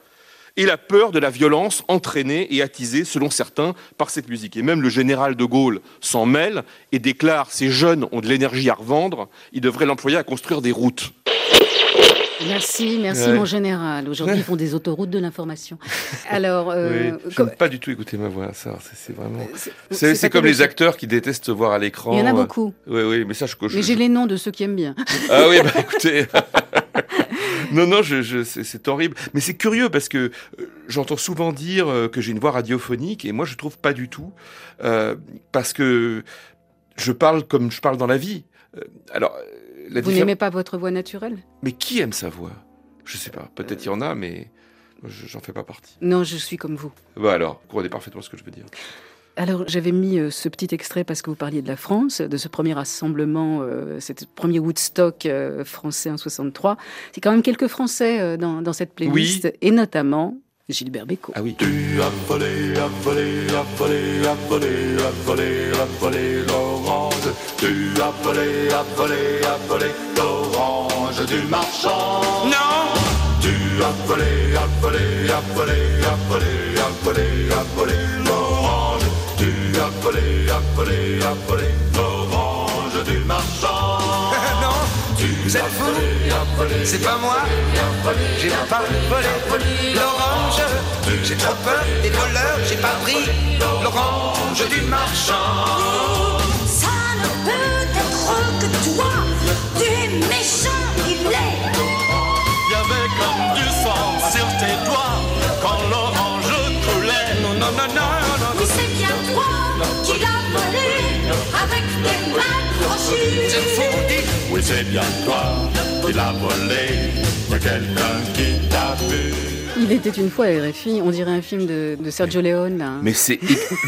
et la peur de la violence entraînée et attisée, selon certains, par cette musique. Et même le général de Gaulle s'en mêle et déclare ces jeunes ont de l'énergie à revendre, ils devraient l'employer à construire des routes. Merci, merci Ouais. mon général. Aujourd'hui, ils font des autoroutes de l'information. Alors, euh, oui, comme- pas du tout écouter ma voix, ça, c'est vraiment. c'est- comme les acteurs qui détestent voir à l'écran. Il y en a euh, beaucoup. Oui, oui, mais ça, je coche. Mais j'ai les noms de ceux qui aiment bien. Ah oui, bah écoutez. non, non, je, je- c'est horrible. Mais c'est curieux parce que euh, j'entends souvent dire euh, que j'ai une voix radiophonique et moi je trouve pas du tout. Euh, parce que je parle comme je parle dans la vie. Alors, la Vous diffé- n'aimez pas votre voix naturelle? Mais qui aime sa voix? Je sais pas. Peut-être il y en a, mais je- j'en fais pas partie. Non, je suis comme vous. Bah alors, vous comprenez parfaitement ce que je veux dire. Alors, j'avais mis euh, ce petit extrait parce que vous parliez de la France, de ce premier rassemblement, euh, cet premier Woodstock euh, français en 63. C'est quand même quelques Français euh, dans, dans cette playlist, et notamment Gilbert Bécaud. Ah oui. Tu as volé, as volé, as volé, as volé, as volé, as volé l'orange. Tu as volé, as volé, as volé l'orange du marchand. Non, Tu as volé, as volé, as volé, as volé, as volé, as volé l'orange. Tu as volé, as volé, as volé l'orange du marchand. non, Tu vous êtes c'est pas moi. J'ai pas volé l'orange. J'ai trop peur des voleurs. J'ai pas pris l'orange du marchand. Ça ne peut être que toi, du méchant il est. Y avait comme du sang sur tes doigts quand l'orange coulait. Non, non, non, non, non. Oui, c'est bien toi qui l'as volé avec tes mains crochues. Oui, c'est bien toi qui l'as volé. Y a quelqu'un qui t'a vu. Il était une fois à RFI, on dirait un film de, de Sergio Leone. Là. Mais c'est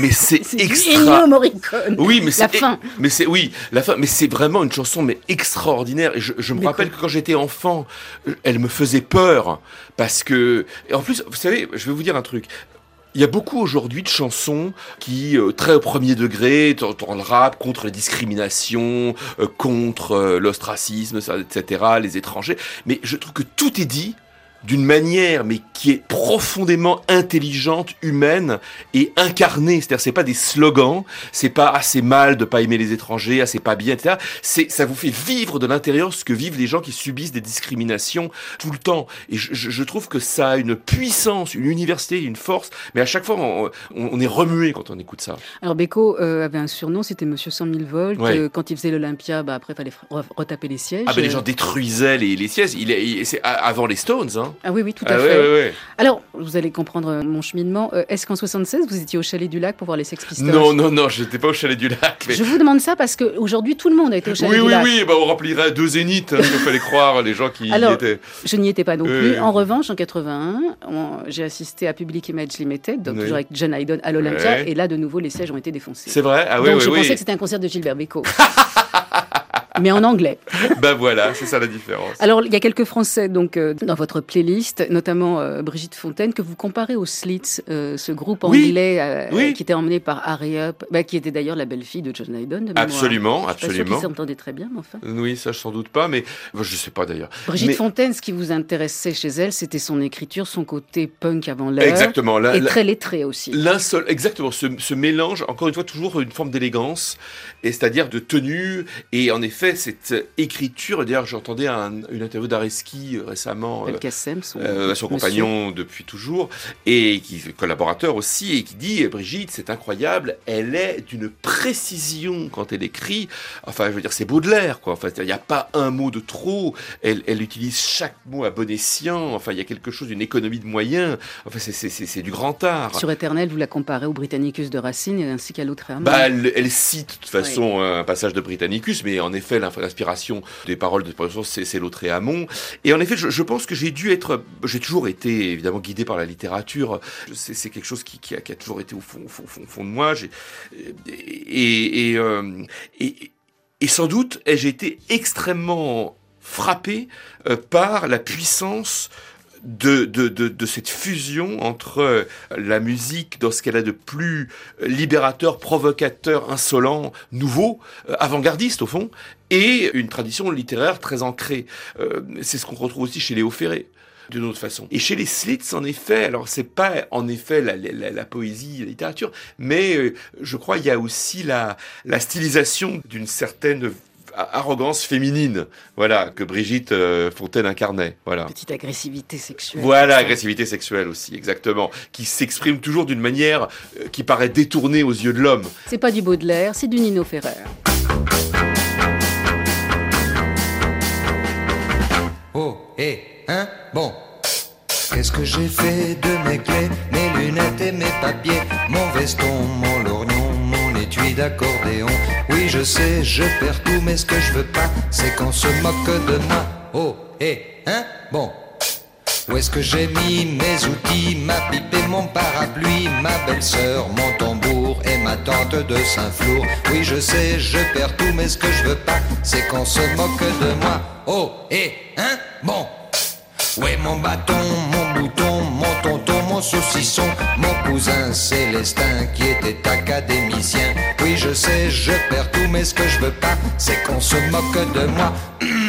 mais c'est extra. Morricone. Oui, mais La c'est fin. Mais c'est oui, la fin. Mais c'est vraiment une chanson mais extraordinaire. Et je, je me Mais rappelle que quand j'étais enfant, elle me faisait peur parce que. Et en plus, vous savez, je vais vous dire un truc. Il y a beaucoup aujourd'hui de chansons qui, euh, très au premier degré, dans, le rap, contre la discrimination, euh, contre euh, l'ostracisme, etc., les étrangers. Mais je trouve que tout est dit d'une manière, mais qui est profondément intelligente, humaine et incarnée. C'est-à-dire, c'est pas des slogans, c'est pas assez mal de pas aimer les étrangers, assez pas bien, etc. C'est, ça vous fait vivre de l'intérieur ce que vivent les gens qui subissent des discriminations tout le temps. Et je, je- je trouve que ça a une puissance, une université, une force. Mais à chaque fois, on, on- on est remué quand on écoute ça. Alors Beko euh, avait un surnom, c'était Monsieur 100 000 volts. Ouais. Euh, quand il faisait l'Olympia, bah, après, il fallait re- retaper les sièges. Ah ben les gens détruisaient les, les sièges. Il est, il- avant les Stones, hein. Ah oui, oui, tout à Ah fait. Alors, vous allez comprendre euh, mon cheminement. Euh, Est-ce qu'en 76, vous étiez au chalet du lac pour voir les Sex Pistols? Non, non, non, je n'étais pas au chalet du lac. Mais... Je vous demande ça parce qu'aujourd'hui, tout le monde a été au chalet Oui, du oui, lac. oui, bah, on remplirait deux zéniths, hein, il fallait croire les gens qui y Alors, étaient. Je n'y étais pas non Oui, plus. oui. En revanche, en 81, on- j'ai assisté à Public Image Limited, donc Oui. toujours avec John Haydon à l'Olympia, et là, de nouveau, les sièges ont été défoncés. C'est vrai Ah oui, donc oui, je oui. pensais que c'était un concert de Gilbert Bécaud. Mais en anglais. bah voilà, c'est ça la différence. Alors, il y a quelques Français donc euh, dans votre playlist, notamment euh, Brigitte Fontaine, que vous comparez aux Slits, euh, ce groupe Oui. anglais Oui. qui était emmené par Harry Up, bah, qui était d'ailleurs la belle-fille de John Haydon. De mémoire. Absolument, Je suis absolument. qu'ils s'entendaient très bien, mais enfin. Oui, ça je sans doute pas, mais je sais pas d'ailleurs. Brigitte Mais- Fontaine, ce qui vous intéressait chez elle, c'était son écriture, son côté punk avant l'heure. Exactement. La, Et la- très lettré aussi. L'un seul, exactement, ce, ce mélange, encore une fois, toujours une forme d'élégance, et c'est-à-dire de tenue, et en effet, cette euh, écriture, d'ailleurs, j'entendais un- une interview d'Areski euh, récemment, Kassem, son, euh, son compagnon depuis toujours, et qui collaborateur aussi, et qui dit eh, Brigitte, c'est incroyable, elle est d'une précision quand elle écrit. Enfin, je veux dire, c'est Baudelaire, quoi. Enfin, il n'y a pas un mot de trop. Elle, elle utilise chaque mot à bon escient. Enfin, il y a quelque chose d'une économie de moyens. Enfin, c'est- du grand art. Sur Éternel, vous la comparez au Britannicus de Racine ainsi qu'à l'autre. Bah, elle, elle cite de toute façon un passage de Britannicus, mais en effet, l'inf- l'inspiration des paroles de c'est c'est l'autre et Hamon. Et en effet, je, pense que j'ai dû être, j'ai toujours été évidemment guidé par la littérature. C'est quelque chose qui, a, toujours été au fond, de moi. Euh, et sans doute, j'ai été extrêmement frappé euh, par la puissance de, de, de, de cette fusion entre euh, la musique dans ce qu'elle a de plus libérateur, provocateur, insolent, nouveau, euh, avant-gardiste au fond, et une tradition littéraire très ancrée. Euh, c'est ce qu'on retrouve aussi chez Léo Ferré d'une autre façon. Et chez les Slits, en effet, alors c'est pas en effet la, la- poésie, la littérature, mais euh, je crois il y a aussi la, la stylisation d'une certaine arrogance féminine, voilà, que Brigitte euh, Fontaine incarnait, voilà. Petite agressivité sexuelle. Voilà, agressivité sexuelle aussi, exactement, qui s'exprime toujours d'une manière euh, qui paraît détournée aux yeux de l'homme. C'est pas du Baudelaire, c'est du Nino Ferrer. Oh, et, hein, bon. Qu'est-ce que j'ai fait de mes clés, mes lunettes et mes papiers, mon veston, mon lorgnon, d'accordéon Oui, je sais, je perds tout, mais ce que je veux pas, c'est qu'on se moque de moi. Oh, et, hein, bon. Où est-ce que j'ai mis mes outils, ma pipe et mon parapluie, ma belle-sœur, mon tambour et ma tante de Saint-Flour? Oui, je sais, je perds tout, mais ce que je veux pas, c'est qu'on se moque de moi. Oh, et, hein, bon. Ouais, mon bâton, mon bouton, mon tonton, mon saucisson, mon cousin Célestin qui était académicien? Oui, je sais, je perds tout, mais ce que je veux pas, c'est qu'on se moque de moi.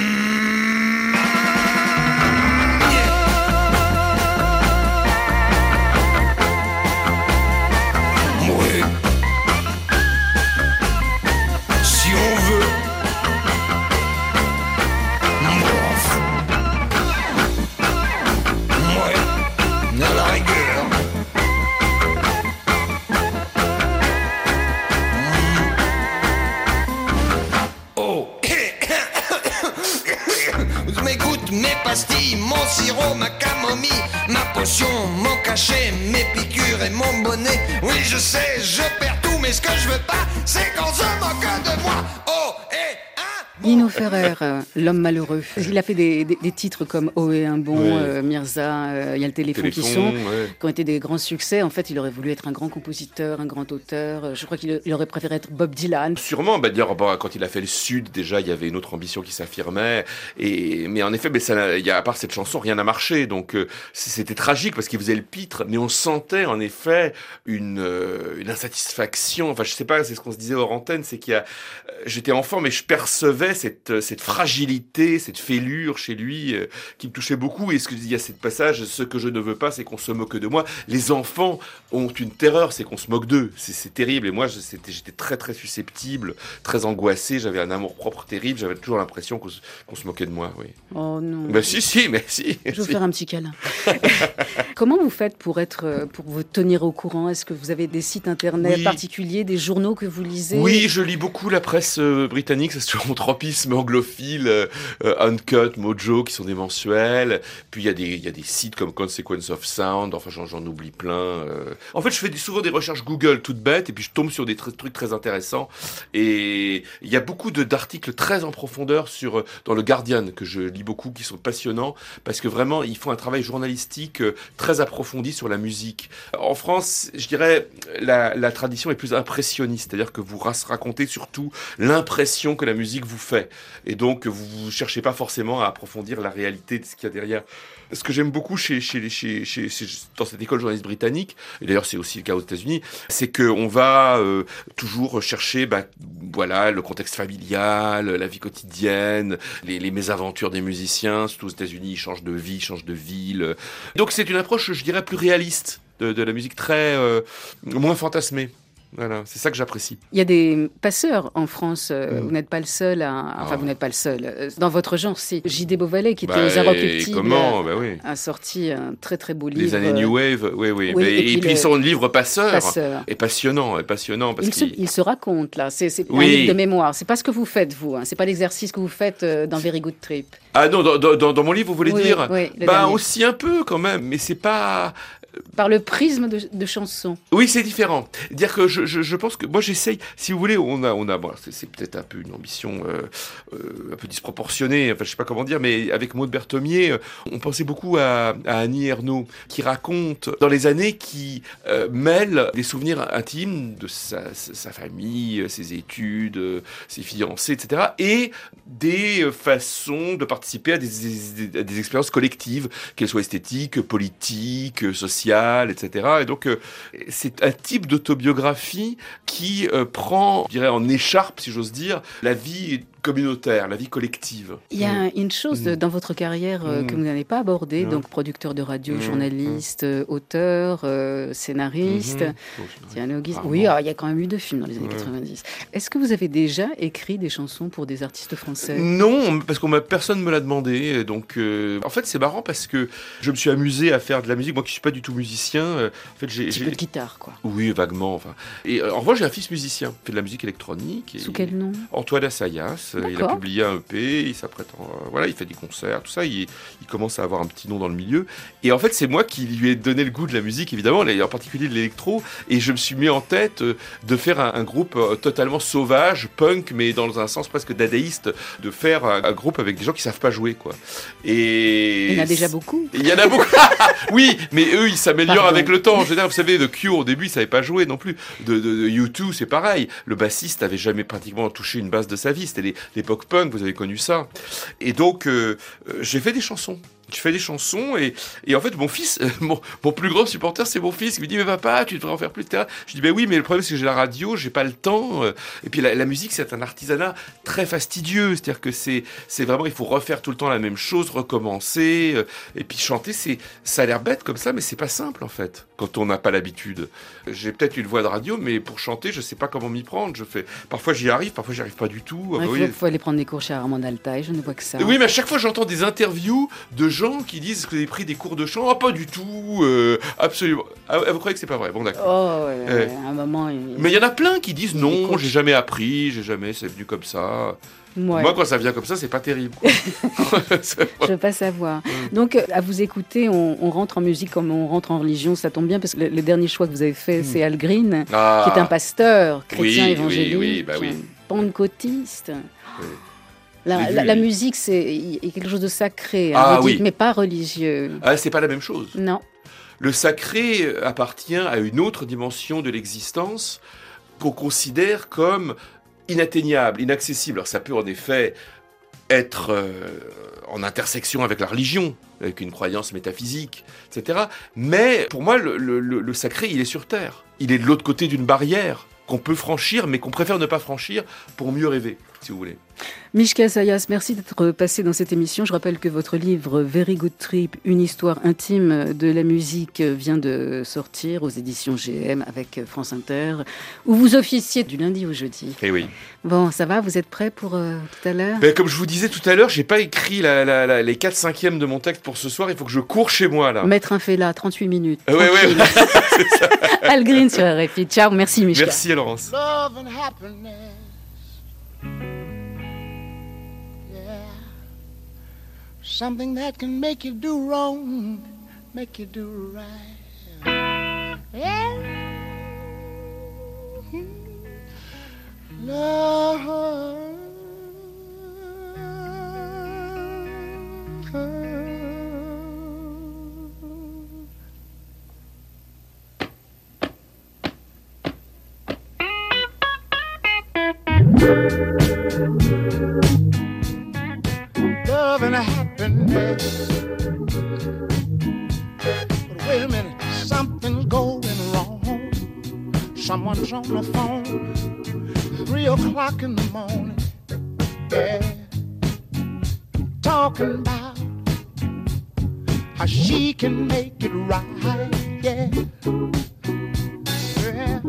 Mes pastilles, mon sirop, ma camomille, ma potion, mon cachet, mes piqûres et mon bonnet. Oui, je sais, je perds tout, mais ce que je veux pas, c'est qu'on se moque Nino Ferrer, euh, l'homme malheureux. Il a fait des, des- des titres comme Oh et un bon, Ouais. euh, Mirza, euh, il y a le téléphone, qui sont, ouais. qui ont été des grands succès. En fait, il aurait voulu être un grand compositeur, un grand auteur. Je crois qu'il il aurait préféré être Bob Dylan. Sûrement, bah, dire, quand il a fait le Sud, déjà, il y avait une autre ambition qui s'affirmait. Et, mais en effet, mais ça, y a, à part cette chanson, rien n'a marché. Donc, euh, c'était tragique parce qu'il faisait le pitre, mais on sentait, en effet, une, une insatisfaction. Enfin, je sais pas, c'est ce qu'on se disait hors antenne, c'est qu'il y a, j'étais enfant, mais je percevais cette, euh, cette fragilité, cette fêlure chez lui, euh, qui me touchait beaucoup. Et ce que il y a ce passage, ce que je ne veux pas, c'est qu'on se moque de moi. Les enfants ont une terreur, c'est qu'on se moque d'eux. C'est, terrible. Et moi, j'étais très, très susceptible, très angoissé. J'avais un amour propre terrible. J'avais toujours l'impression qu'on se, se moquait de moi. Oui. Oh non. Bah si, si, mais si. Je vais vous si. faire un petit câlin. Comment vous faites pour être, euh, pour vous tenir au courant? Est-ce que vous avez des sites internet Oui. particuliers, des journaux que vous lisez? Oui, je lis beaucoup la presse euh, britannique, ça mon escapisme anglophile, euh, euh, Uncut, Mojo, qui sont des mensuels. Puis il y, a des- sites comme Consequence of Sound, enfin j'en, oublie plein. euh. En fait, je fais souvent des recherches Google toutes bêtes, et puis je tombe sur des tr- trucs très intéressants. Et il y a beaucoup d'articles très en profondeur sur, euh, dans le Guardian, que je lis beaucoup, qui sont passionnants, parce que vraiment, ils font un travail journalistique très approfondi sur la musique. En France, je dirais, la, la tradition est plus impressionniste, c'est-à-dire que vous racontez surtout l'impression que la musique vous fait. Et donc, vous ne cherchez pas forcément à approfondir la réalité de ce qu'il y a derrière. Ce que j'aime beaucoup chez, chez, chez, chez, dans cette école journaliste britannique, et d'ailleurs c'est aussi le cas aux États-Unis, c'est qu'on va euh, toujours chercher bah, voilà, le contexte familial, la vie quotidienne, les, mésaventures des musiciens. Surtout aux États-Unis, ils changent de vie, ils changent de ville. Donc c'est une approche, je dirais, plus réaliste de, de la musique, très euh, moins fantasmée. Voilà, c'est ça que j'apprécie. Il y a des passeurs en France. euh, Mm. Vous n'êtes pas le seul à. Enfin, Ah. vous n'êtes pas le seul. Euh, Dans votre genre, c'est J.D. Beauvalet qui était Bah, aux Inrecuptibles. comment Bah oui. A sorti un très très beau livre. Les années New Wave, oui, oui. oui, et et, puis puis, sont livres passeurs. Passeur. Et passionnant, et passionnant parce Il se, il se raconte là, c'est c'est un Oui. livre de mémoire. C'est pas ce que vous faites vous, hein. c'est pas l'exercice que vous faites euh, dans Very Good Trip. Ah non, dans, dans- dans- dans mon livre, vous voulez Oui, dire oui, Bah dernier. aussi un peu quand même, mais c'est pas. Par le prisme de, de chansons. Oui, c'est différent. Dire que je, je, pense que moi j'essaye. Si vous voulez, on a, on a. C'est- peut-être un peu une ambition euh, euh, un peu disproportionnée. Enfin, je sais pas comment dire, mais avec Maud Berthomier, euh, on pensait beaucoup à, Annie Ernaux, qui raconte dans les années qui euh, mêle des souvenirs intimes de sa, famille, ses études, ses fiancés, etc., et des façons de participer à des, des- expériences collectives, qu'elles soient esthétiques, politiques, euh, etc. Et donc, euh, c'est un type d'autobiographie qui euh, prend, dirais, en écharpe, si j'ose dire, la vie communautaire, la vie collective. Il y a une chose Mm. dans votre carrière euh, Mm. que vous n'avez pas abordée, donc producteur de radio, Mm. journaliste, euh, auteur, euh, scénariste. Dialoguiste. Rarement. Oui, alors, il y a quand même eu deux films dans les années Ouais. 90. Est-ce que vous avez déjà écrit des chansons pour des artistes français? Non, parce qu'on m'a personne me l'a demandé. Donc, euh, en fait, c'est marrant parce que je me suis amusé à faire de la musique. Moi, qui suis pas du tout musicien, euh, en fait, j'ai, Un petit j'ai- peu de guitare, quoi. oui, vaguement. Enfin, et euh, en revanche, j'ai un fils musicien, il fait de la musique électronique. et Sous quel nom? Antoine Assayas, il a publié un EP, il s'apprête, en- euh, voilà, il fait des concerts, tout ça, il, il commence à avoir un petit nom dans le milieu. Et en fait, c'est moi qui lui ai donné le goût de la musique, évidemment, et en particulier de l'électro, et je me suis mis en tête euh, de faire un, un groupe euh, totalement sauvage, punk, mais dans un sens presque dadaïste, de faire un, un groupe avec des gens qui savent pas jouer, quoi. Et Il y en a déjà beaucoup. il y en a beaucoup. oui, mais eux, ils s'améliorent avec le temps. En général, vous savez, de Cure, au début, ils savaient pas jouer non plus. De, de, de U2, c'est pareil. Le bassiste avait jamais pratiquement touché une basse de sa vie. C'était les- l'époque punk, vous avez connu ça. Et donc, euh, euh, j'ai fait des chansons. Je fais des chansons et, et en fait mon fils, euh, mon, mon plus grand supporter c'est mon fils, il me dit mais papa tu devrais en faire plus etc. Je dis ben oui mais le problème c'est que j'ai la radio, j'ai pas le temps et puis la, la musique c'est un artisanat très fastidieux, c'est-à-dire que c'est c'est vraiment il faut refaire tout le temps la même chose, recommencer et puis chanter c'est ça a l'air bête comme ça mais c'est pas simple en fait quand on n'a pas l'habitude. J'ai peut-être une voix de radio mais pour chanter je sais pas comment m'y prendre, je fais parfois j'y arrive, parfois j'y arrive pas du tout. Il Ah, faut, oui. faut aller prendre des cours chez Armand Altaï, je ne vois que ça. Oui, mais à chaque fois, j'entends des interviews de gens qui disent que vous avez pris des cours de chant. Ah, pas du tout, euh, absolument. Ah, vous croyez que c'est pas vrai? Bon, d'accord. Oh, ouais, Ouais. ouais, à un moment. il- Mais il y en a plein qui disent non, j'ai jamais appris, j'ai jamais, c'est venu comme ça. Ouais. Moi, quand ça vient comme ça, c'est pas terrible. quoi. Je veux pas savoir. Donc, euh, à vous écouter, on, on rentre en musique comme on rentre en religion. Ça tombe bien parce que le, le dernier choix que vous avez fait, c'est Al Green, Hmm. Ah. qui est un pasteur chrétien Oui, évangélique, oui, bah oui. pentecôtiste. Oui. La, vu, la- musique, c'est il y a quelque chose de sacré, hein, Ah dites, mais pas religieux. Ah, c'est pas la même chose. Non. Le sacré appartient à une autre dimension de l'existence qu'on considère comme inatteignable, inaccessible. Alors ça peut en effet être euh, en intersection avec la religion, avec une croyance métaphysique, etc. Mais pour moi, le, sacré, il est sur Terre. Il est de l'autre côté d'une barrière qu'on peut franchir, mais qu'on préfère ne pas franchir pour mieux rêver, si vous voulez. Mishka Sayas, merci d'être passé dans cette émission. Je rappelle que votre livre Very Good Trip, une histoire intime de la musique vient de sortir aux éditions GM avec France Inter, où vous officiez du lundi au jeudi. Eh oui. Bon, ça va, vous êtes prêts pour euh, tout à l'heure? Ben, comme je vous disais tout à l'heure, j'ai pas écrit la- la- la- les 4 cinquièmes de mon texte pour ce soir. Il faut que je cours chez moi là. Mettre un fait là, 38 minutes. Ouais, ouais. tranquille. Al Green sur RFI. Ciao, merci Mishka. Merci à Laurence. love and happiness. Something that can make you do wrong, make you do right. Yeah. Love. Love and happiness. But wait a minute, something's going wrong. Someone's on the phone, three o'clock in the morning. Yeah, talking about how she can make it right. Yeah, yeah.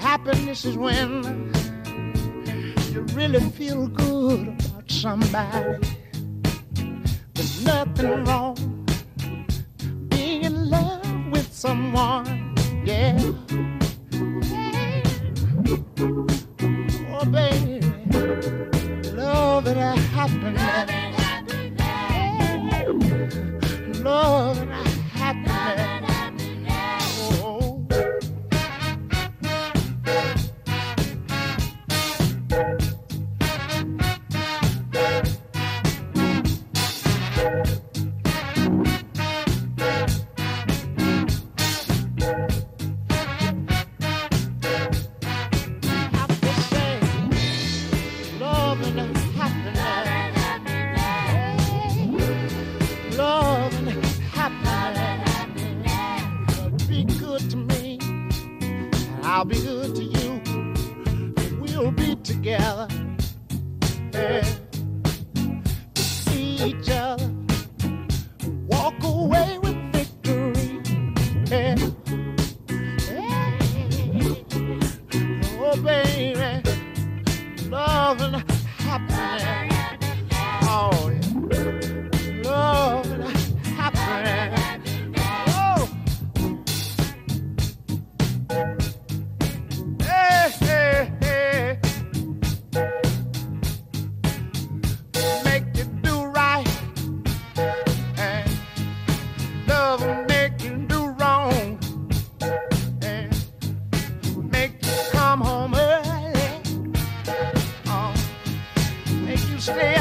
Happiness is when you really feel good somebody. There's nothing wrong being in love with someone. Yeah. Oh, baby, love and happiness.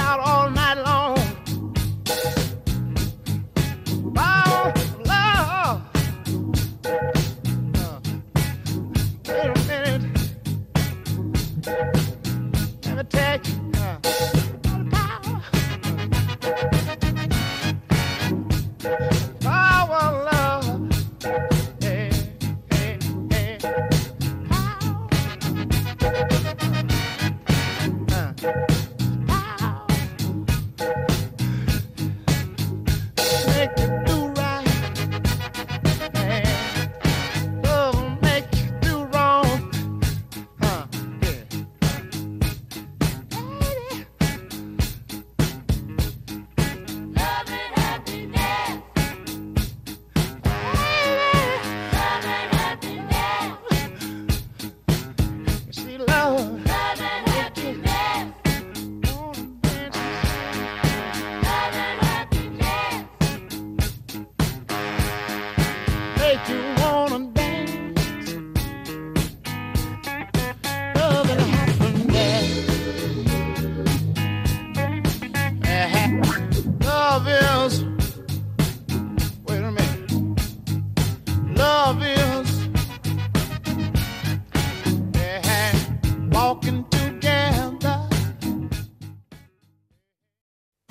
out all